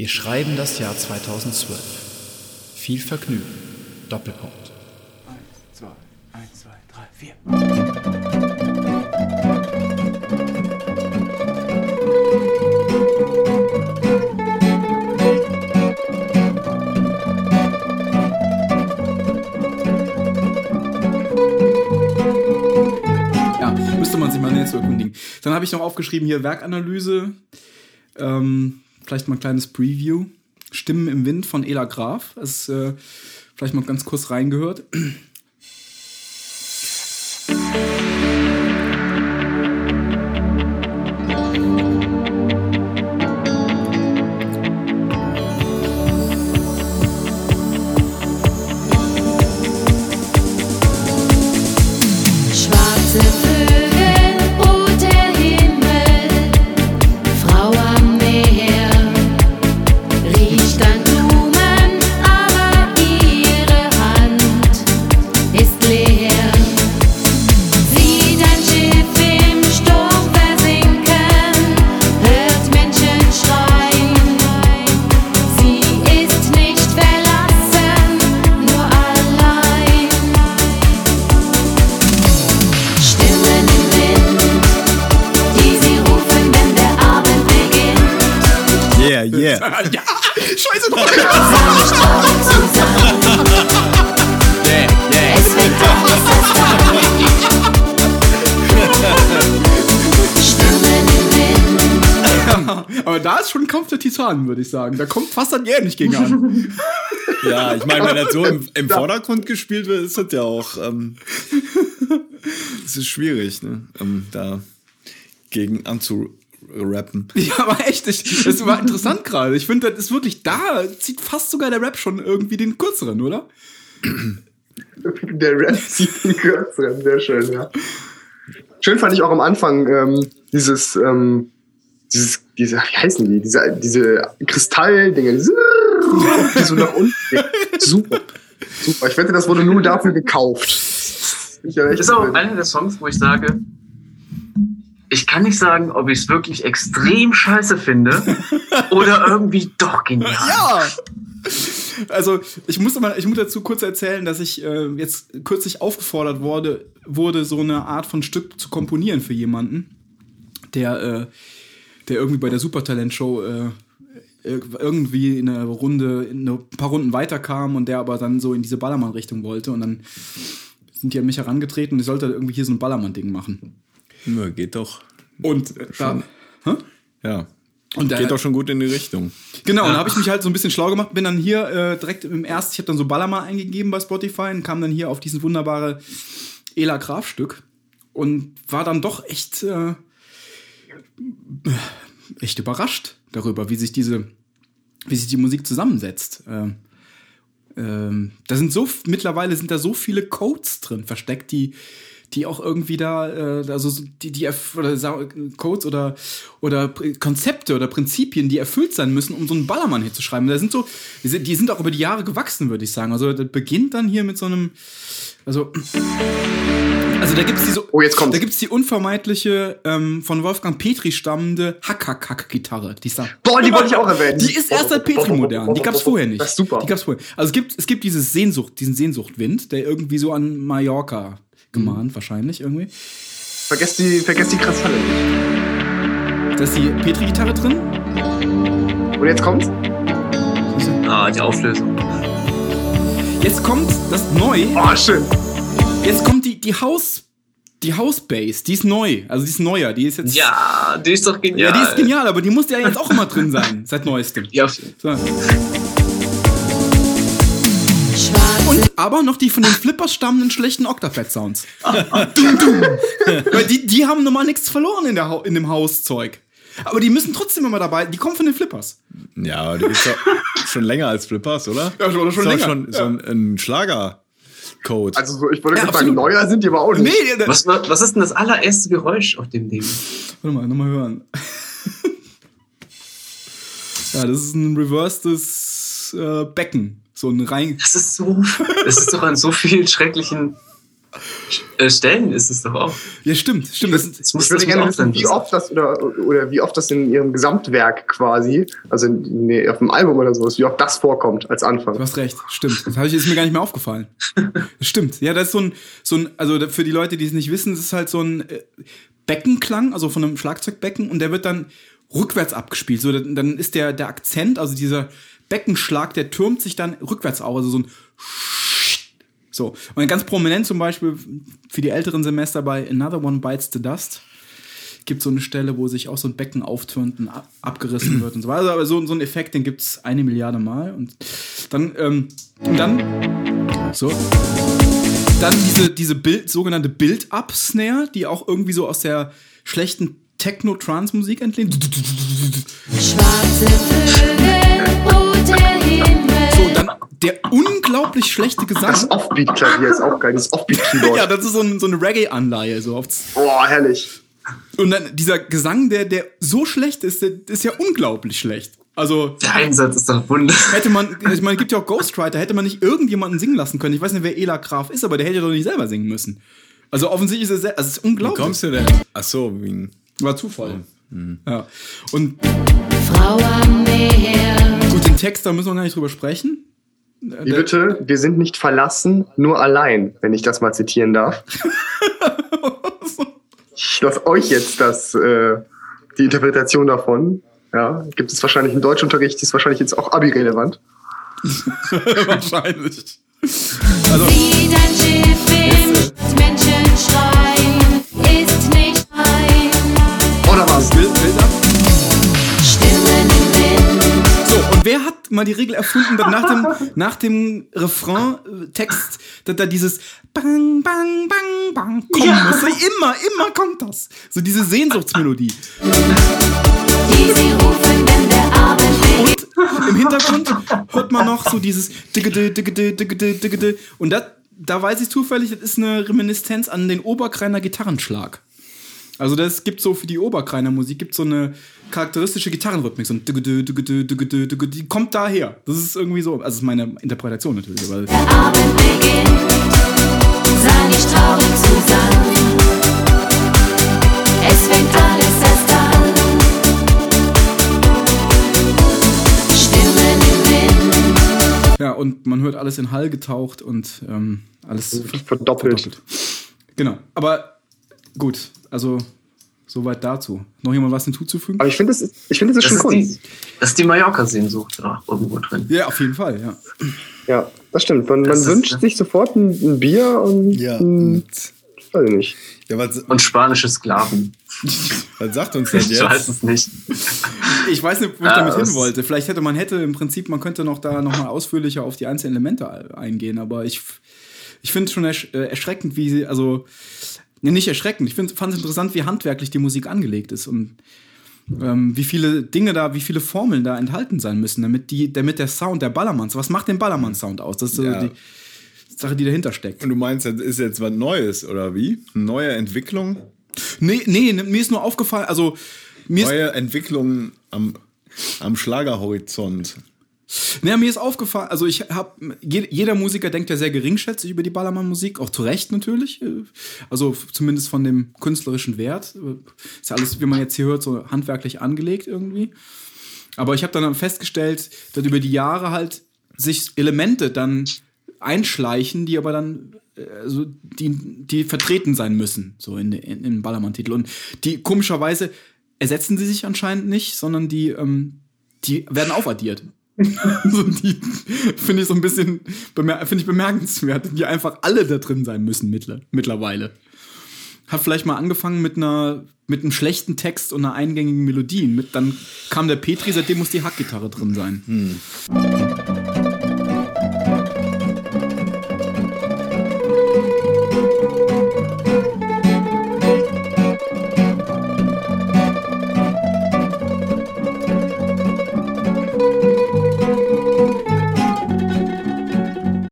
Wir schreiben das Jahr 2012. Viel Vergnügen. Doppelpunkt. Eins, zwei, eins, zwei, drei, vier. Ja, müsste man sich mal näher zu erkundigen. Dann habe ich noch aufgeschrieben hier Werkanalyse. Ähm, vielleicht mal ein kleines Preview. Stimmen im Wind von Ela Graf. Ist äh, vielleicht mal ganz kurz reingehört. Schwarze Vögel, Yeah, yeah. ja, scheiße drauf. Es wird Stimmen im Wind, Aber da ist schon ein Kampf der Titanen, würde ich sagen. Da kommt fast an jährlich gegen an. Ja, ich meine, wenn das so im, im Vordergrund gespielt wird, ist das ja auch. Ähm, es ist schwierig, ne? Ähm, da gegen anzurappen. Ja, aber echt, ich, das war interessant gerade. Ich finde, das ist wirklich da, zieht fast sogar der Rap schon irgendwie den kürzeren, oder? Der Rap zieht den kürzeren, sehr schön, ja. Schön fand ich auch am Anfang ähm, dieses, ähm, dieses, diese, wie heißen die? Diese, diese Kristalldinge, diese, die so nach unten gehen. Super. Super. Ich wette, das wurde nur dafür gekauft. Das ist auch einer der Songs, wo ich sage, ich kann nicht sagen, ob ich es wirklich extrem scheiße finde oder irgendwie doch genial. Ja! Also, ich muss, mal, ich muss dazu kurz erzählen, dass ich äh, jetzt kürzlich aufgefordert wurde, wurde, so eine Art von Stück zu komponieren für jemanden, der, äh, der irgendwie bei der Supertalent-Show äh, ir- irgendwie in eine Runde, in ein paar Runden weiterkam und der aber dann so in diese Ballermann-Richtung wollte und dann sind die an mich herangetreten und ich sollte irgendwie hier so ein Ballermann-Ding machen. Ja, geht doch. Und äh, da, Schon. Ja. und Geht doch schon gut in die Richtung. Genau, und da habe ich mich halt so ein bisschen schlau gemacht, bin dann hier äh, direkt im ersten, ich habe dann so Ballermann eingegeben bei Spotify und kam dann hier auf dieses wunderbare Ela Graf Stück und war dann doch echt äh, echt überrascht darüber, wie sich diese wie sich die Musik zusammensetzt. Ähm, ähm, da sind so mittlerweile sind da so viele Codes drin versteckt, die die auch irgendwie da, äh, also so die, die oder Codes oder oder Konzepte oder Prinzipien, die erfüllt sein müssen, um so einen Ballermann hier zu schreiben. Da sind so, die sind, auch über die Jahre gewachsen, würde ich sagen. Also das beginnt dann hier mit so einem, also also da gibt's diese, Oh, jetzt kommt's. da gibt's die unvermeidliche ähm, von Wolfgang Petri stammende Hack-Hack-Hack-Gitarre. Die ist Boah, die wollte ich auch erwähnen. die ist erst seit Petri modern. Die gab's vorher nicht. Das ist super. Die gab's vorher. Also es gibt, es gibt dieses Sehnsucht, diesen Sehnsuchtwind, der irgendwie so an Mallorca gemahnt, wahrscheinlich irgendwie. Vergesst die, vergesst die Kristalle nicht. Da ist die Petri-Gitarre drin. Und jetzt kommt's. Ah, die Auflösung. Jetzt kommt das neu. Oh, schön. Jetzt kommt die, die Haus, die House-Bass. Die ist neu. Also die ist neuer. Die ist jetzt. Ja, die ist doch genial. Ja, die ist genial, aber die muss ja jetzt auch immer drin sein, seit neuestem. Ja, So. Aber noch die von den Flippers stammenden schlechten Octapad-Sounds. Weil die, die haben normal nichts verloren in, der, in dem Hauszeug. Aber die müssen trotzdem immer dabei. Die kommen von den Flippers. Ja, aber die ist doch schon länger als Flippers, oder? Ja, schon- schon länger. schon so ein, ein Schlager-Code. Also, so, ich wollte Ja, gerade sagen, neuer sind die aber auch nicht. Nee, Was, was ist denn das allererste Geräusch auf dem Ding? Warte mal, nochmal hören. ja, das ist ein reverstes äh, Becken. So ein rein. Das ist so, das ist doch an so vielen schrecklichen Äh, Stellen ist es doch auch. Ja, stimmt, stimmt. Das, Das muss Ich würde gerne auch wissen, sein. wie oft das oder, oder wie oft das in ihrem Gesamtwerk quasi, also in, nee, auf dem Album oder sowas, wie oft das vorkommt als Anfang. Du hast recht, stimmt. Das ich, ist mir gar nicht mehr aufgefallen. Das stimmt. Ja, das ist so ein, so ein, also für die Leute, die es nicht wissen, das ist halt so ein äh, Beckenklang, also von einem Schlagzeugbecken und der wird dann rückwärts abgespielt. So, dann dann ist der, der Akzent, also dieser Beckenschlag, der türmt sich dann rückwärts auf, also so ein so. Und ganz prominent zum Beispiel für die älteren Semester bei Another One Bites the Dust gibt so eine Stelle, wo sich auch so ein Becken auftürmt und ab abgerissen wird und so weiter. Aber so, so ein Effekt, den gibt es eine Milliarde Mal. Und dann, ähm, und dann, so. Dann diese, diese Bild, sogenannte Build-Up-Snare, die auch irgendwie so aus der schlechten Techno-Trance-Musik entlehnt. Schwarze Vögel, der unglaublich schlechte Gesang. Das Offbeat-Klavier ist auch geil, das Offbeat-Keyboard. ja, das ist so, ein, so eine Reggae-Anleihe. So. Boah, herrlich. Und dann dieser Gesang, der, der so schlecht ist, der ist ja unglaublich schlecht. Also Der Einsatz ist doch wunder. hätte man, ich meine, es gibt ja auch Ghostwriter, hätte man nicht irgendjemanden singen lassen können. Ich weiß nicht, wer Ela Graf ist, aber der hätte doch nicht selber singen müssen. Also offensichtlich ist es, sehr- also es ist Wie unglaublich. kommst du denn? Ach so, wegen. War Zufall. Ja. Und Frau am Meer. gut, den Text, da müssen wir gar nicht drüber sprechen. Wie bitte? Wir sind nicht verlassen, nur allein, wenn ich das mal zitieren darf. Ich lasse euch jetzt das, äh, die Interpretation davon. Ja, gibt es wahrscheinlich im Deutschunterricht, ist wahrscheinlich jetzt auch Abi-relevant. Wahrscheinlich. Also, mal die Regel erfunden, dass nach dem, nach dem Refrain-Text, dass da dieses Bang, Bang, Bang, Bang kommen muss? So immer, immer kommt das. So diese Sehnsuchtsmelodie. Die sie rufen, wenn der Abend. Und im Hintergrund hört man noch so dieses. Und das, da weiß ich zufällig, das ist eine Reminiszenz an den Oberkreiner Gitarrenschlag. Also das gibt so für die Oberkreiner Musik gibt so eine charakteristische Gitarrenrhythmik, so ein die kommt daher. Das ist irgendwie so, also das ist meine Interpretation natürlich, aber Der Abend beginnt. Sei nicht traurig, Susanne. Es fängt alles erst an. Stimmen im Wind. ja, und man hört alles in Hall getaucht und ähm, alles Verdoppelt. Genau, aber gut, also soweit dazu. Noch jemand was hinzuzufügen? Aber ich finde, das ist, ich finde, das ist Das schon ist, Kunst. die, das ist die Mallorca-Sehnsucht da irgendwo drin. Ja, auf jeden Fall, ja. Ja, das stimmt. Man, man Das ist- wünscht sich sofort ein, ein Bier und Ja. ein, Und, weiß ich nicht. ja, was, Und spanische Sklaven. was sagt uns das Ich weiß jetzt? es nicht. Ich weiß nicht, wo ich Ja, damit hin wollte. Vielleicht hätte man hätte im Prinzip, man könnte noch da nochmal ausführlicher auf die einzelnen Elemente eingehen, aber ich, ich finde es schon ersch äh, erschreckend, wie sie, also, nicht erschreckend, ich fand es interessant, wie handwerklich die Musik angelegt ist und ähm, wie viele Dinge da, wie viele Formeln da enthalten sein müssen, damit die, damit der Sound, der Ballermann, was macht den Ballermann-Sound aus? Das ist so Ja. die Sache, die dahinter steckt. Und du meinst, das ist jetzt was Neues, oder wie? Neue Entwicklung? Nee, nee, mir ist nur aufgefallen, also, Neue Entwicklung am, am Schlagerhorizont. Naja, mir ist aufgefallen, also ich habe, jeder Musiker denkt ja sehr geringschätzig über die Ballermann-Musik, auch zu Recht natürlich. äh, Also zumindest von dem künstlerischen Wert. Ist ja alles, wie man jetzt hier hört, so handwerklich angelegt irgendwie. Aber ich habe dann festgestellt, dass über die Jahre halt sich Elemente dann einschleichen, die aber dann äh, also die, die vertreten sein müssen, so in, in, in Ballermann-Titel. Und die komischerweise ersetzen sie sich anscheinend nicht, sondern die, ähm, die werden aufaddiert. so, die finde ich so ein bisschen finde ich bemerkenswert, die einfach alle da drin sein müssen mittler mittlerweile. Hat vielleicht mal angefangen mit einer mit einem schlechten Text und einer eingängigen Melodie. Mit, dann kam der Petri, seitdem muss die Hackgitarre drin sein.